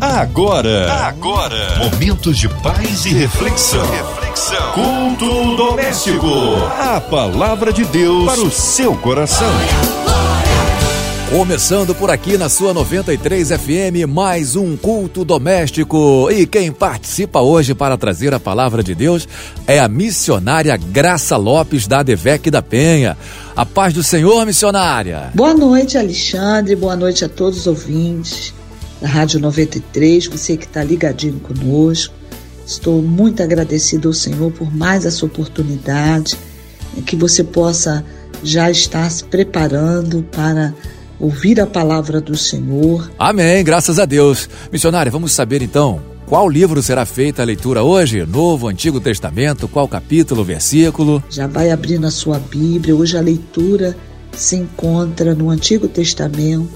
Agora, agora, momentos de paz e reflexão. reflexão. Culto doméstico. A palavra de Deus para o seu coração. Começando por aqui na sua 93 FM, mais um culto doméstico. E quem participa hoje para trazer a palavra de Deus é a missionária Graça Lopes da Adevec da Penha. A paz do Senhor, missionária. Boa noite, Alexandre. Boa noite a todos os ouvintes da Rádio 93, você que está ligadinho conosco. Estou muito agradecido ao Senhor por mais essa oportunidade, que você possa já estar se preparando para ouvir a palavra do Senhor. Amém, graças a Deus. Missionária, vamos saber então qual livro será feita a leitura hoje? Novo, Antigo Testamento? Qual capítulo, versículo? Já vai abrindo a sua Bíblia. Hoje a leitura se encontra no Antigo Testamento,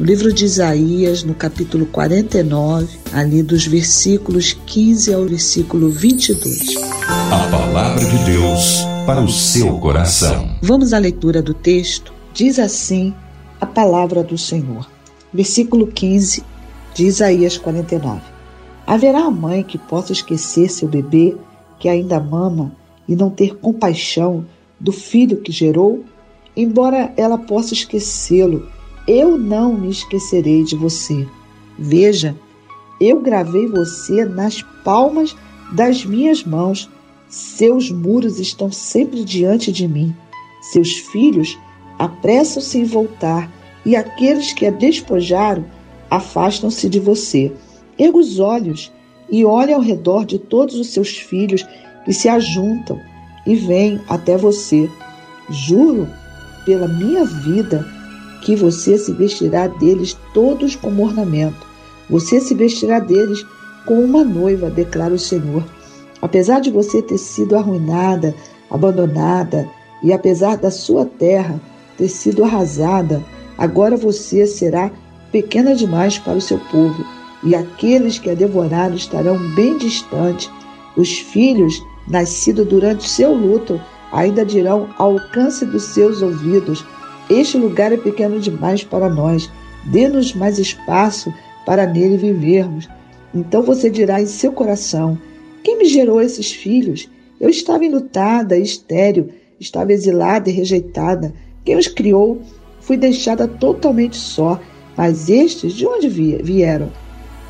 no livro de Isaías, no capítulo 49, ali dos versículos 15 ao versículo 22. A palavra de Deus para o seu coração. Vamos à leitura do texto. Diz assim a palavra do Senhor. Versículo 15 de Isaías 49. Haverá mãe que possa esquecer seu bebê que ainda mama e não ter compaixão do filho que gerou? Embora ela possa esquecê-lo, eu não me esquecerei de você. Veja, eu gravei você nas palmas das minhas mãos. Seus muros estão sempre diante de mim. Seus filhos apressam-se em voltar, e aqueles que a despojaram afastam-se de você. Erga os olhos e olhe ao redor de todos os seus filhos que se ajuntam e vêm até você. Juro pela minha vida que você se vestirá deles todos como ornamento. Você se vestirá deles como uma noiva, declara o Senhor. Apesar de você ter sido arruinada, abandonada, e apesar da sua terra ter sido arrasada, agora você será pequena demais para o seu povo, e aqueles que a devoraram estarão bem distantes. Os filhos, nascidos durante seu luto, ainda dirão ao alcance dos seus ouvidos: este lugar é pequeno demais para nós. Dê-nos mais espaço para nele vivermos. Então você dirá em seu coração: Quem me gerou esses filhos? Eu estava enlutada, estéril, estava exilada e rejeitada. Quem os criou? Fui deixada totalmente só. Mas estes de onde vieram?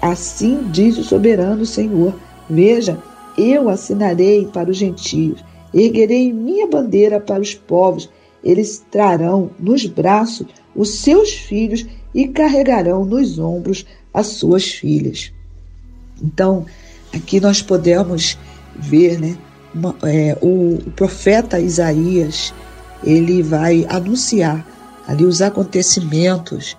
Assim diz o soberano Senhor: Veja, eu assinarei para os gentios, erguerei minha bandeira para os povos eles trarão nos braços os seus filhos e carregarão nos ombros as suas filhas. Então, aqui nós podemos ver, né, uma, é, o, o profeta Isaías, ele vai anunciar ali os acontecimentos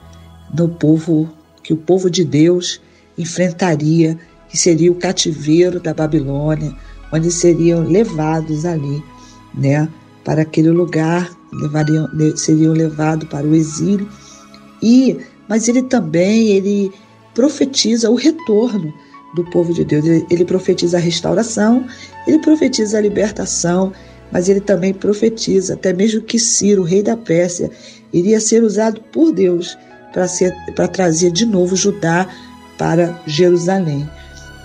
no povo que o povo de Deus enfrentaria, que seria o cativeiro da Babilônia, onde seriam levados ali, né, para aquele lugar levariam, seriam levados para o exílio. E, mas ele também ele profetiza o retorno do povo de Deus. Ele, profetiza a restauração, ele profetiza a libertação, mas ele também profetiza até mesmo que Ciro, rei da Pérsia, iria ser usado por Deus para trazer de novo Judá para Jerusalém.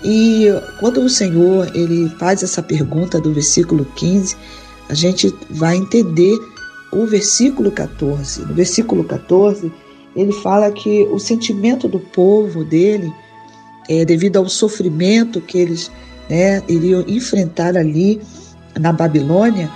E quando o Senhor ele faz essa pergunta do versículo 15, a gente vai entender o versículo 14. No versículo 14, ele fala que o sentimento do povo dele, é, devido ao sofrimento que eles né, iriam enfrentar ali na Babilônia,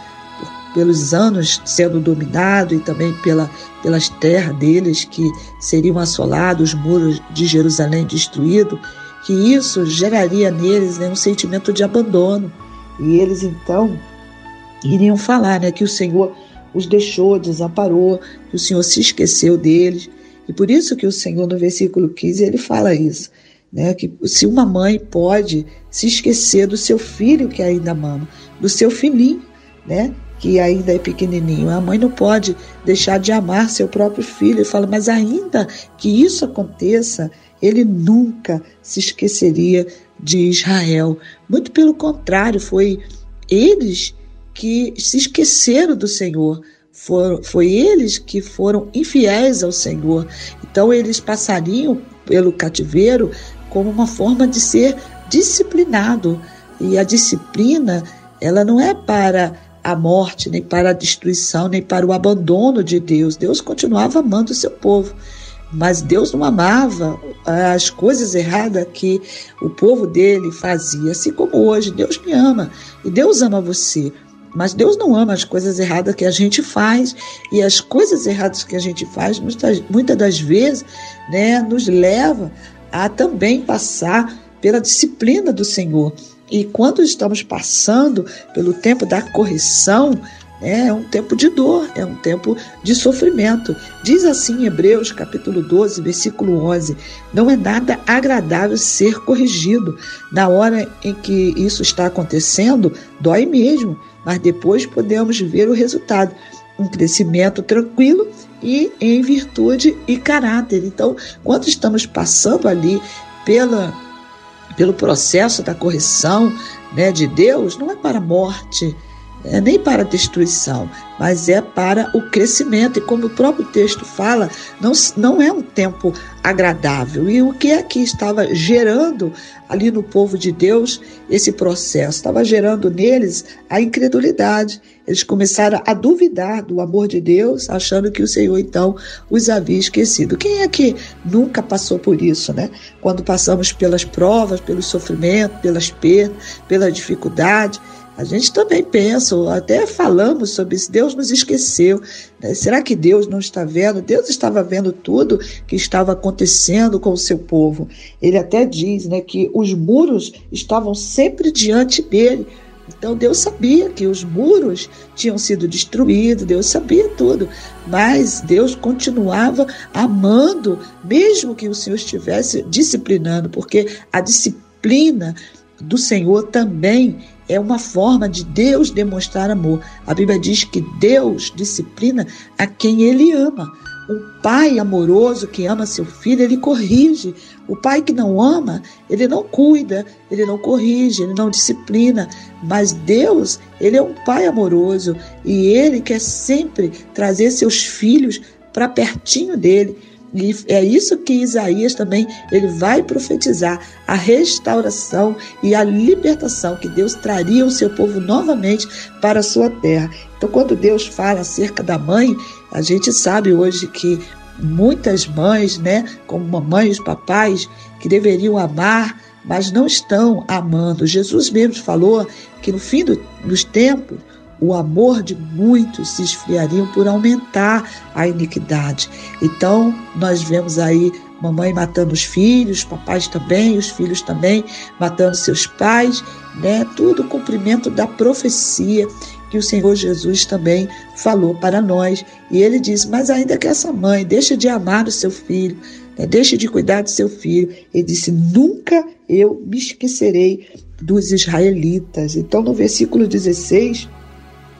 pelos anos sendo dominado e também pela, pelas terras deles que seriam assolados, os muros de Jerusalém destruídos, que isso geraria neles né, um sentimento de abandono. E eles então iriam falar né, que o Senhor os deixou, desamparou, que o Senhor se esqueceu deles. E por isso que o Senhor, no versículo 15, ele fala isso, né? Que se uma mãe pode se esquecer do seu filho que ainda mama, do seu filhinho, né? Que ainda é pequenininho. A mãe não pode deixar de amar seu próprio filho. Ele fala, mas ainda que isso aconteça, ele nunca se esqueceria de Israel. Muito pelo contrário, foi eles que se esqueceram do Senhor. For, foi eles que foram infiéis ao Senhor. Então eles passariam pelo cativeiro como uma forma de ser disciplinado. E a disciplina, ela não é para a morte, nem para a destruição, nem para o abandono de Deus. Deus continuava amando o seu povo. Mas Deus não amava as coisas erradas que o povo dele fazia, assim como hoje. Deus me ama e Deus ama você. Mas Deus não ama as coisas erradas que a gente faz, e as coisas erradas que a gente faz, muitas, muitas das vezes, né, nos leva a também passar pela disciplina do Senhor. E quando estamos passando pelo tempo da correção, é um tempo de dor, é um tempo de sofrimento. Diz assim Hebreus capítulo 12, versículo 11: Não é nada agradável ser corrigido. Na hora em que isso está acontecendo, dói mesmo, mas depois podemos ver o resultado. Um crescimento tranquilo e em virtude e caráter. Então, quando estamos passando ali pela, pelo processo da correção né, de Deus, não é para a morte, é nem para a destruição, mas é para o crescimento. E como o próprio texto fala, não, não é um tempo agradável. E o que é que estava gerando ali no povo de Deus esse processo? Estava gerando neles a incredulidade. Eles começaram a duvidar do amor de Deus, achando que o Senhor então os havia esquecido. Quem é que nunca passou por isso, né? Quando passamos pelas provas, pelo sofrimento, pelas perdas, pela dificuldade a gente também pensa, ou até falamos sobre isso, Deus nos esqueceu. Né? Será que Deus não está vendo? Deus estava vendo tudo que estava acontecendo com o seu povo. Ele até diz né, que os muros estavam sempre diante dele. Então Deus sabia que os muros tinham sido destruídos, Deus sabia tudo, mas Deus continuava amando, mesmo que o Senhor estivesse disciplinando, porque a disciplina do Senhor também é uma forma de Deus demonstrar amor. A Bíblia diz que Deus disciplina a quem ele ama. O pai amoroso que ama seu filho, ele corrige. O pai que não ama, ele não cuida, ele não corrige, ele não disciplina. Mas Deus, ele é um pai amoroso e ele quer sempre trazer seus filhos para pertinho dele. E é isso que Isaías também ele vai profetizar a restauração e a libertação que Deus traria o seu povo novamente para a sua terra. Então, quando Deus fala acerca da mãe, a gente sabe hoje que muitas mães, né, como mamães, papais, que deveriam amar, mas não estão amando. Jesus mesmo falou que no fim do, dos tempos o amor de muitos se esfriariam por aumentar a iniquidade. Então, nós vemos aí mamãe matando os filhos, papais também, os filhos também matando seus pais, né? Tudo cumprimento da profecia que o Senhor Jesus também falou para nós. E ele disse: Mas ainda que essa mãe deixe de amar o seu filho, né? deixe de cuidar do seu filho, ele disse: Nunca eu me esquecerei dos israelitas. Então, no versículo 16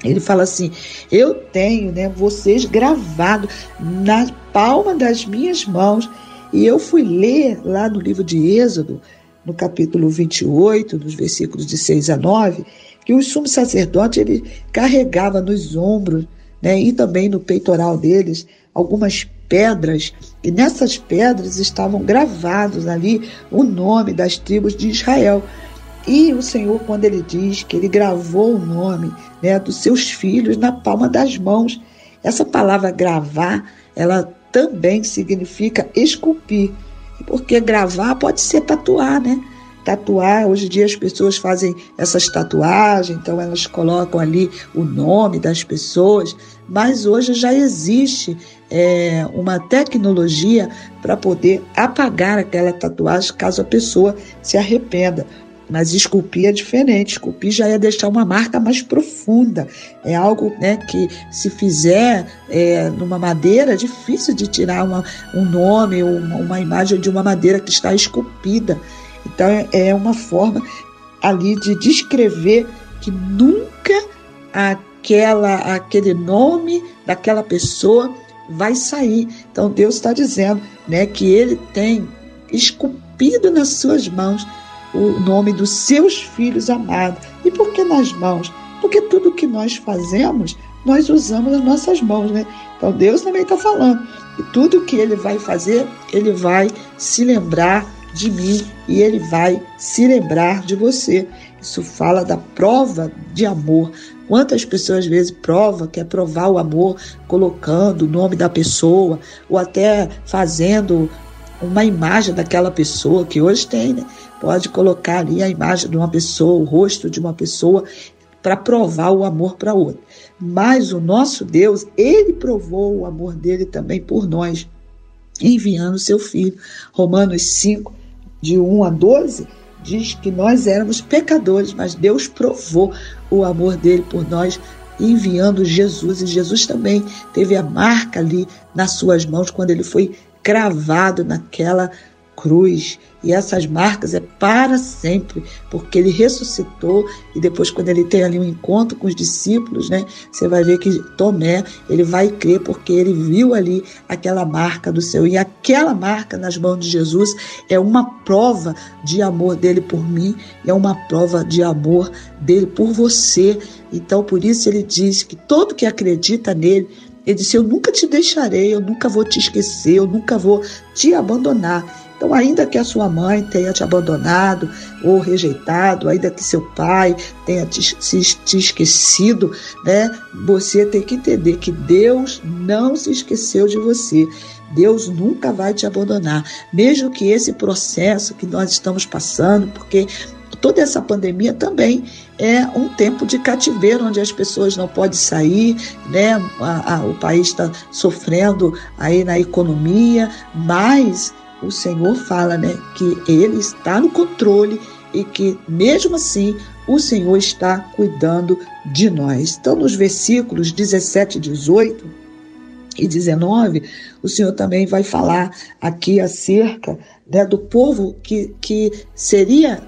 ele fala assim: Eu tenho né, vocês gravados na palma das minhas mãos. E eu fui ler lá no livro de Êxodo, no capítulo 28, nos versículos de 6 a 9, que o sumo sacerdote ele carregava nos ombros né, e também no peitoral deles algumas pedras, e nessas pedras estavam gravados ali o nome das tribos de Israel. E o Senhor, quando ele diz que ele gravou o nome né, dos seus filhos na palma das mãos, essa palavra gravar, ela também significa esculpir. Porque gravar pode ser tatuar, né? Tatuar, hoje em dia as pessoas fazem essas tatuagens, então elas colocam ali o nome das pessoas, mas hoje já existe é, uma tecnologia para poder apagar aquela tatuagem caso a pessoa se arrependa. Mas esculpir é diferente. Esculpir já é deixar uma marca mais profunda. É algo né, que, se fizer é, numa madeira, é difícil de tirar uma, um nome uma, uma imagem de uma madeira que está esculpida. Então, é, é uma forma ali de descrever que nunca aquela, aquele nome daquela pessoa vai sair. Então Deus está dizendo, né, que Ele tem esculpido nas suas mãos o nome dos seus filhos amados. E por que nas mãos? Porque tudo que nós fazemos nós usamos as nossas mãos, né? Então Deus também está falando. E tudo que ele vai fazer, ele vai se lembrar de mim e ele vai se lembrar de você. Isso fala da prova de amor. Quantas pessoas às vezes prova, quer provar o amor colocando o nome da pessoa ou até fazendo uma imagem daquela pessoa que hoje tem, né? Pode colocar ali a imagem de uma pessoa, o rosto de uma pessoa para provar o amor para outra. Mas o nosso Deus, ele provou o amor dele também por nós, enviando seu filho. Romanos 5, de 1 a 12, diz que nós éramos pecadores, mas Deus provou o amor dele por nós, enviando Jesus. E Jesus também teve a marca ali nas suas mãos quando ele foi cravado naquela cruz. E essas marcas é para sempre, porque ele ressuscitou e depois quando ele tem ali um encontro com os discípulos, né, você vai ver que Tomé, ele vai crer porque ele viu ali aquela marca do seu e aquela marca nas mãos de Jesus é uma prova de amor dele por mim, é uma prova de amor dele por você. Então por isso ele diz que todo que acredita nele ele disse: Eu nunca te deixarei, eu nunca vou te esquecer, eu nunca vou te abandonar. Então, ainda que a sua mãe tenha te abandonado ou rejeitado, ainda que seu pai tenha te, te esquecido, né, você tem que entender que Deus não se esqueceu de você. Deus nunca vai te abandonar, mesmo que esse processo que nós estamos passando, porque toda essa pandemia também é um tempo de cativeiro, onde as pessoas não podem sair, né? O país está sofrendo aí na economia, mas o Senhor fala, né, que Ele está no controle e que mesmo assim o Senhor está cuidando de nós. Então, nos versículos 17 e 18 e 19, o Senhor também vai falar aqui acerca né, do povo que, que seria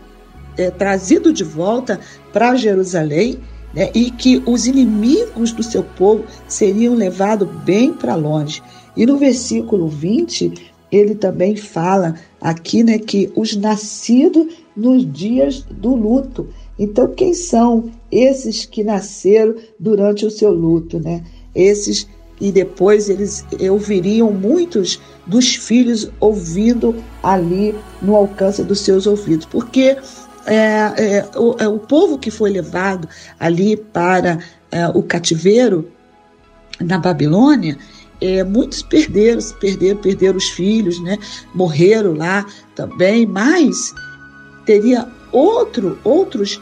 é, trazido de volta para Jerusalém né, e que os inimigos do seu povo seriam levados bem para longe. E no versículo 20, ele também fala aqui né, que os nascidos nos dias do luto. Então, quem são esses que nasceram durante o seu luto? Né? Esses e depois eles ouviriam muitos dos filhos ouvindo ali no alcance dos seus ouvidos, porque é, é, o, é, o, povo que foi levado ali para é, o cativeiro na Babilônia, é, muitos perderam, perderam, perderam os filhos, né? Morreram lá também, mas teria outro, outros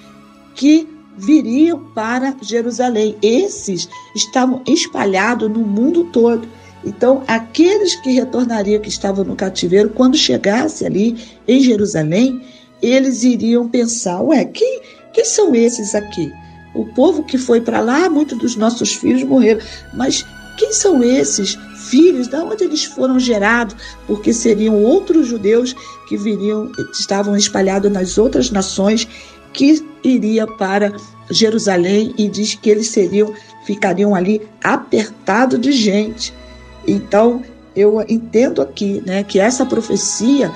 que viriam para Jerusalém. Esses estavam espalhados no mundo todo. Então, aqueles que retornariam, que estavam no cativeiro, quando chegasse ali em Jerusalém, eles iriam pensar: ué, quem, quem são esses aqui? O povo que foi para lá, muitos dos nossos filhos morreram, mas quem são esses filhos? De onde eles foram gerados? Porque seriam outros judeus que viriam, estavam espalhados nas outras nações, que iria para Jerusalém e diz que eles seriam, ficariam ali apertados de gente. Então, eu entendo aqui, né, que essa profecia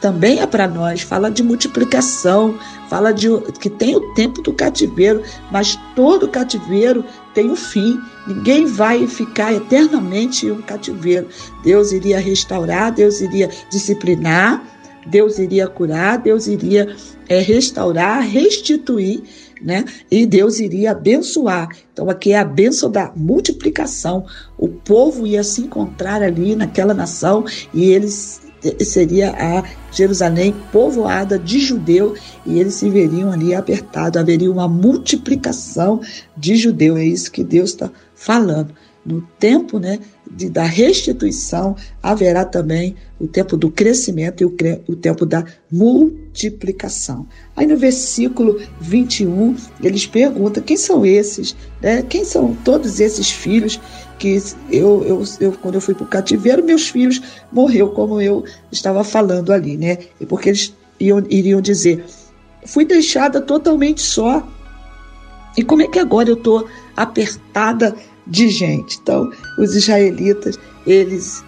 também é para nós, fala de multiplicação, fala de que tem o tempo do cativeiro, mas todo cativeiro tem um fim. Ninguém vai ficar eternamente em um cativeiro. Deus iria restaurar, Deus iria disciplinar, Deus iria curar, Deus iria é, restaurar, restituir, né? E Deus iria abençoar. Então aqui é a bênção da multiplicação. O povo ia se encontrar ali naquela nação e eles seria a Jerusalém povoada de judeu e eles se veriam ali apertados, haveria uma multiplicação de judeu, é isso que Deus está falando. No tempo né, de, da restituição, haverá também o tempo do crescimento e o, o tempo da multiplicação. Aí no versículo 21, eles perguntam: quem são esses? Né? Quem são todos esses filhos que eu, eu, eu quando eu fui para o cativeiro, meus filhos morreu como eu estava falando ali, né? Porque eles iam, iriam dizer, fui deixada totalmente só. E como é que agora eu estou apertada de gente? Então, os israelitas, eles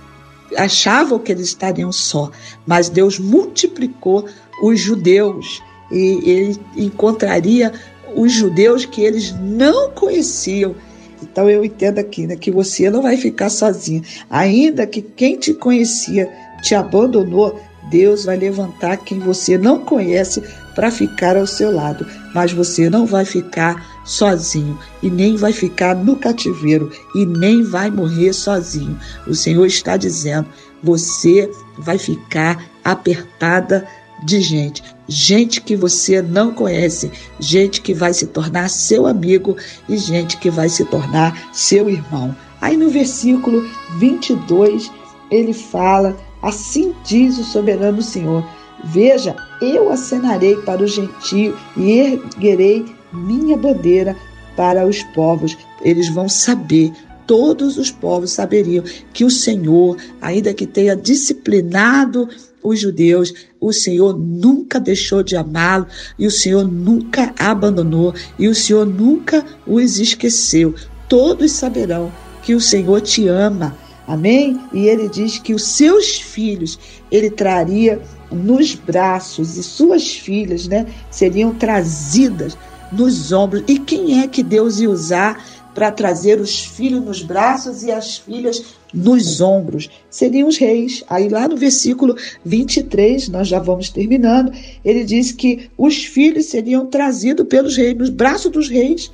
achavam que eles estariam só, mas Deus multiplicou os judeus e ele encontraria os judeus que eles não conheciam Então eu entendo aqui né, que você não vai ficar sozinha. Ainda que quem te conhecia te abandonou, Deus vai levantar quem você não conhece para ficar ao seu lado, mas você não vai ficar sozinho. E nem vai ficar no cativeiro. E nem vai morrer sozinho. O Senhor está dizendo: você vai ficar apertada de gente, gente que você não conhece, gente que vai se tornar seu amigo. E gente que vai se tornar seu irmão. Aí no versículo 22, ele fala: Assim diz o soberano Senhor: Veja, eu acenarei para o gentio e erguerei minha bandeira para os povos. Eles vão saber todos os povos saberiam que o Senhor, ainda que tenha disciplinado os judeus, o Senhor nunca deixou de amá-lo e o Senhor nunca abandonou e o Senhor nunca os esqueceu. Todos saberão que o Senhor te ama. Amém? E ele diz que os seus filhos ele traria nos braços e suas filhas, né, seriam trazidas nos ombros. E quem é que Deus ia usar para trazer os filhos nos braços e as filhas nos ombros? Seriam os reis. Aí lá no versículo 23, nós já vamos terminando, ele diz que os filhos seriam trazidos pelos reis, nos braços dos reis.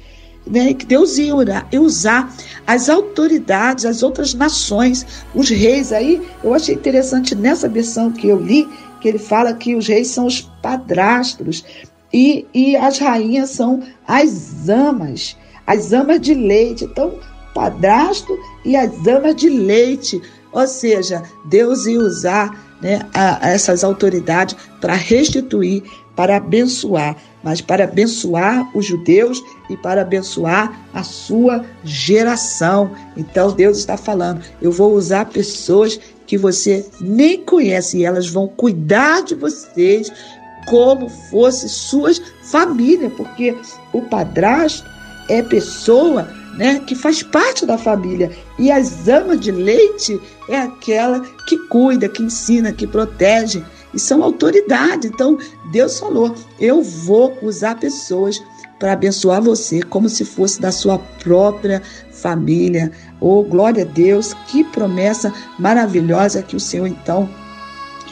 Né, que Deus ia usar as autoridades, as outras nações, os reis. Aí eu achei interessante nessa versão que eu li, que ele fala que os reis são os padrastros e, e as rainhas são as amas, as amas de leite. Então, padrasto e as amas de leite. Ou seja, Deus ia usar né, a, a essas autoridades para restituir, para abençoar, mas para abençoar os judeus e para abençoar a sua geração. Então Deus está falando: eu vou usar pessoas que você nem conhece e elas vão cuidar de vocês como fosse suas famílias, porque o padrasto é pessoa né, que faz parte da família e as amas de leite é aquela que cuida, que ensina, que protege e são autoridade. Então Deus falou: eu vou usar pessoas para abençoar você como se fosse da sua própria família. Oh, glória a Deus, que promessa maravilhosa que o Senhor então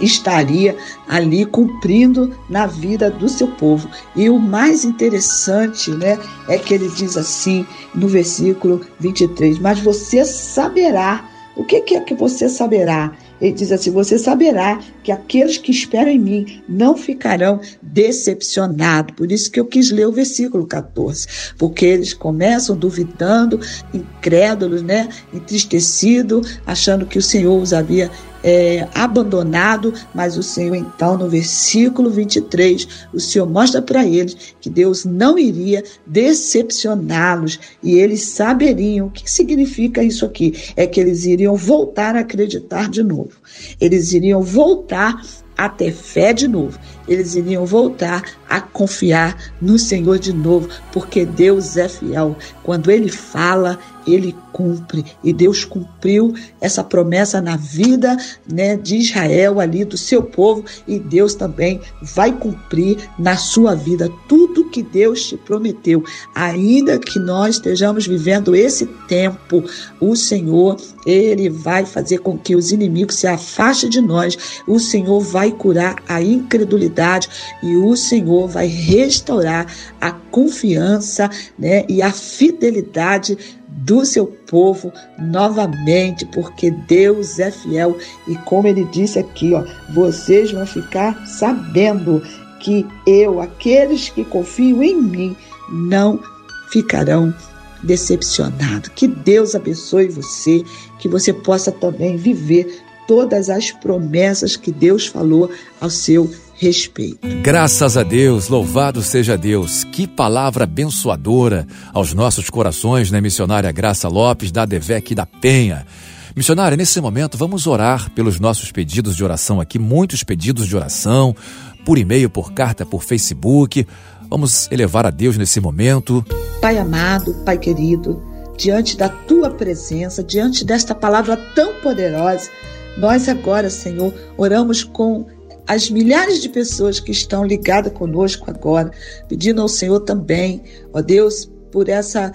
estaria ali cumprindo na vida do seu povo. E o mais interessante, né, é que ele diz assim no versículo 23: "Mas você saberá o que é que você saberá? Ele diz assim: Você saberá que aqueles que esperam em mim não ficarão decepcionados. Por isso que eu quis ler o versículo 14, porque eles começam duvidando, incrédulos, né? entristecidos, achando que o Senhor os havia é, abandonado, mas o Senhor, então, no versículo 23, o Senhor mostra para eles que Deus não iria decepcioná-los. E eles saberiam o que significa isso aqui: é que eles iriam voltar a acreditar de novo, eles iriam voltar a ter fé de novo. Eles iriam voltar a confiar no Senhor de novo, porque Deus é fiel. Quando Ele fala, Ele cumpre. E Deus cumpriu essa promessa na vida né, de Israel, ali do seu povo, e Deus também vai cumprir na sua vida tudo que Deus te prometeu. Ainda que nós estejamos vivendo esse tempo, o Senhor, Ele vai fazer com que os inimigos se afastem de nós. O Senhor vai curar a incredulidade e o Senhor vai restaurar a confiança né, e a fidelidade do seu povo novamente, porque Deus é fiel e como ele disse aqui, ó, vocês vão ficar sabendo que eu, aqueles que confiam em mim, não ficarão decepcionados. Que Deus abençoe você, que você possa também viver todas as promessas que Deus falou ao seu respeito. Graças a Deus, louvado seja Deus. Que palavra abençoadora aos nossos corações, né, missionária Graça Lopes, da Devec da Penha. Missionária, nesse momento vamos orar pelos nossos pedidos de oração aqui, muitos pedidos de oração, por e-mail, por carta, por Facebook. Vamos elevar a Deus nesse momento. Pai amado, Pai querido, diante da tua presença, diante desta palavra tão poderosa, nós agora, Senhor, oramos com as milhares de pessoas que estão ligadas conosco agora, pedindo ao Senhor também, ó Deus, por essa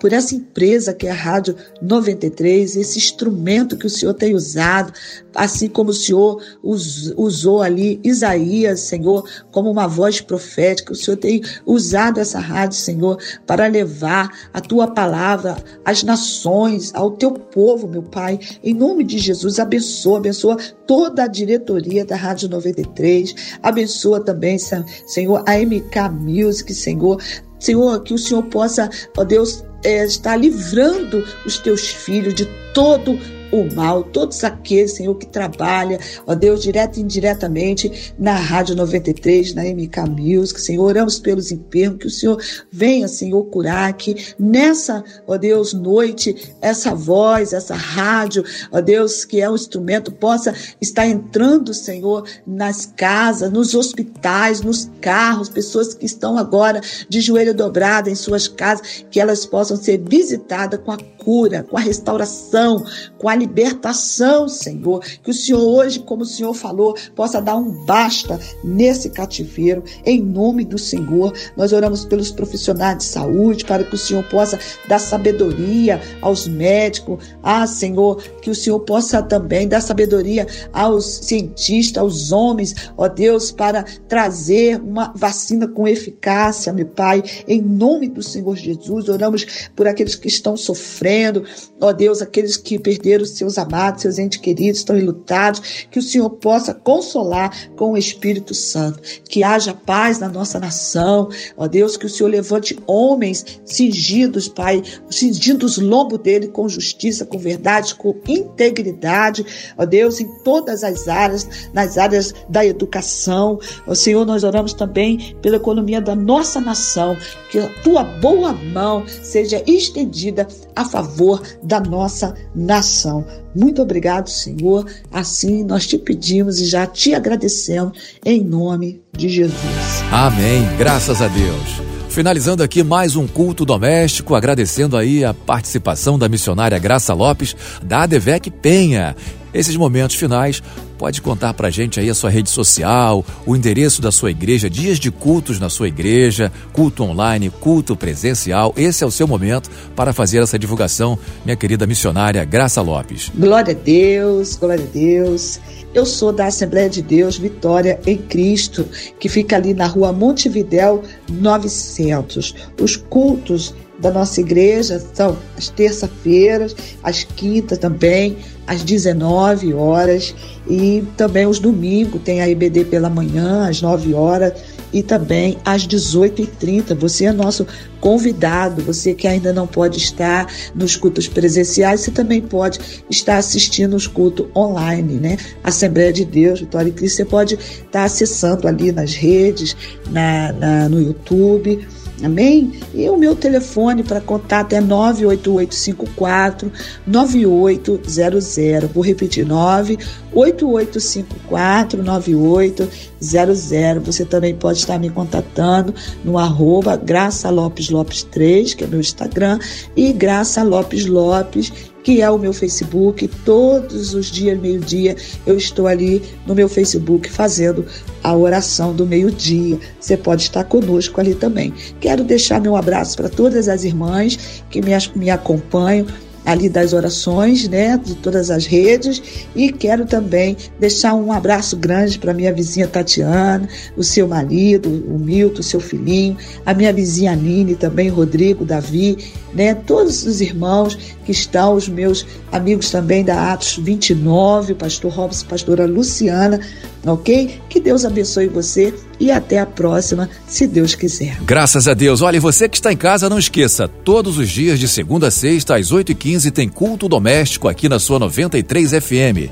por essa empresa que é a Rádio 93, esse instrumento que o Senhor tem usado, assim como o Senhor usou ali Isaías, Senhor, como uma voz profética. O Senhor tem usado essa rádio, Senhor, para levar a tua palavra às nações, ao teu povo, meu Pai. Em nome de Jesus, abençoa, abençoa toda a diretoria da Rádio 93, abençoa também, Senhor, a MK Music, Senhor. Senhor, que o Senhor possa, ó Deus, é, estar livrando os teus filhos de todo o mal, todos aqueles, Senhor, que trabalha, ó Deus, direto e indiretamente na Rádio 93, na MK Music, Senhor, oramos pelos enfermos, que o Senhor venha, Senhor, curar, que nessa, ó Deus, noite, essa voz, essa rádio, ó Deus, que é um instrumento, possa estar entrando, Senhor, nas casas, nos hospitais, nos carros, pessoas que estão agora de joelho dobrado em suas casas, que elas possam ser visitadas com a cura, com a restauração, com a libertação, Senhor. Que o Senhor hoje, como o Senhor falou, possa dar um basta nesse cativeiro, em nome do Senhor. Nós oramos pelos profissionais de saúde, para que o Senhor possa dar sabedoria aos médicos. Ah, Senhor, que o Senhor possa também dar sabedoria aos cientistas, aos homens, ó Deus, para trazer uma vacina com eficácia, meu Pai, em nome do Senhor Jesus. Oramos por aqueles que estão sofrendo, ó Deus, aqueles que perderam seus amados, seus entes queridos, estão enlutados, que o Senhor possa consolar com o Espírito Santo, que haja paz na nossa nação, ó Deus, que o Senhor levante homens cingidos, Pai, cingindo os lombos dele com justiça, com verdade, com integridade, ó Deus, em todas as áreas, nas áreas da educação, ó Senhor, nós oramos também pela economia da nossa nação, que a tua boa mão seja estendida a favor da nossa nação. Muito obrigado, Senhor. Assim nós te pedimos e já te agradecemos em nome de Jesus. Amém. Graças a Deus. Finalizando aqui mais um culto doméstico, agradecendo aí a participação da missionária Graça Lopes, da ADVEC Penha. Esses momentos finais, pode contar pra gente aí a sua rede social, o endereço da sua igreja, dias de cultos na sua igreja, culto online, culto presencial. Esse é o seu momento para fazer essa divulgação, minha querida missionária Graça Lopes. Glória a Deus, glória a Deus. Eu sou da Assembleia de Deus Vitória em Cristo, que fica ali na rua Montevidéu 900. Os cultos da nossa igreja são as terça-feiras, as quintas também, às 19 horas e também os domingos tem a IBD pela manhã às 9 horas e também às 18h30. Você é nosso convidado, você que ainda não pode estar nos cultos presenciais, você também pode estar assistindo os cultos online, né? Assembleia de Deus, Vitória e Cristo, você pode estar acessando ali nas redes, na, na no YouTube Amém? E o meu telefone para contato é 98854 9800. Vou repetir: 98854 9800. Você também pode estar me contatando no arroba Graça Lopes Lopes 3, que é meu Instagram, e Graça Lopes Lopes que é o meu Facebook. Todos os dias, meio-dia, eu estou ali no meu Facebook fazendo a oração do meio-dia. Você pode estar conosco ali também. Quero deixar meu abraço para todas as irmãs que me, me acompanham ali das orações, né, de todas as redes, e quero também deixar um abraço grande para minha vizinha Tatiana, o seu marido, o Milton, o seu filhinho, a minha vizinha Aline também, Rodrigo, Davi, né, todos os irmãos que estão, os meus amigos também da Atos 29, o pastor Robson, pastora Luciana, ok? Que Deus abençoe você e até a próxima, se Deus quiser. Graças a Deus. Olha, você que está em casa, não esqueça, todos os dias de segunda a sexta, às 8h15, tem culto doméstico aqui na sua 93 FM.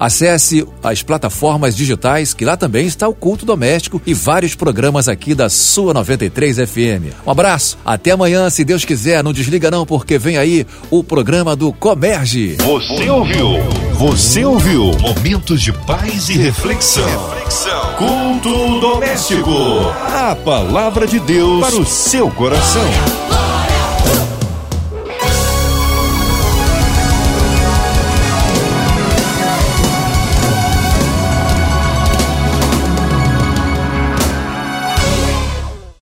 Acesse as plataformas digitais, que lá também está o culto doméstico e vários programas aqui da sua 93 FM. Um abraço, até amanhã, se Deus quiser. Não desliga não, porque vem aí o programa do Comerge. Você ouviu? Você ouviu? Momentos de paz e reflexão. reflexão. Culto doméstico. A palavra de Deus para o seu coração.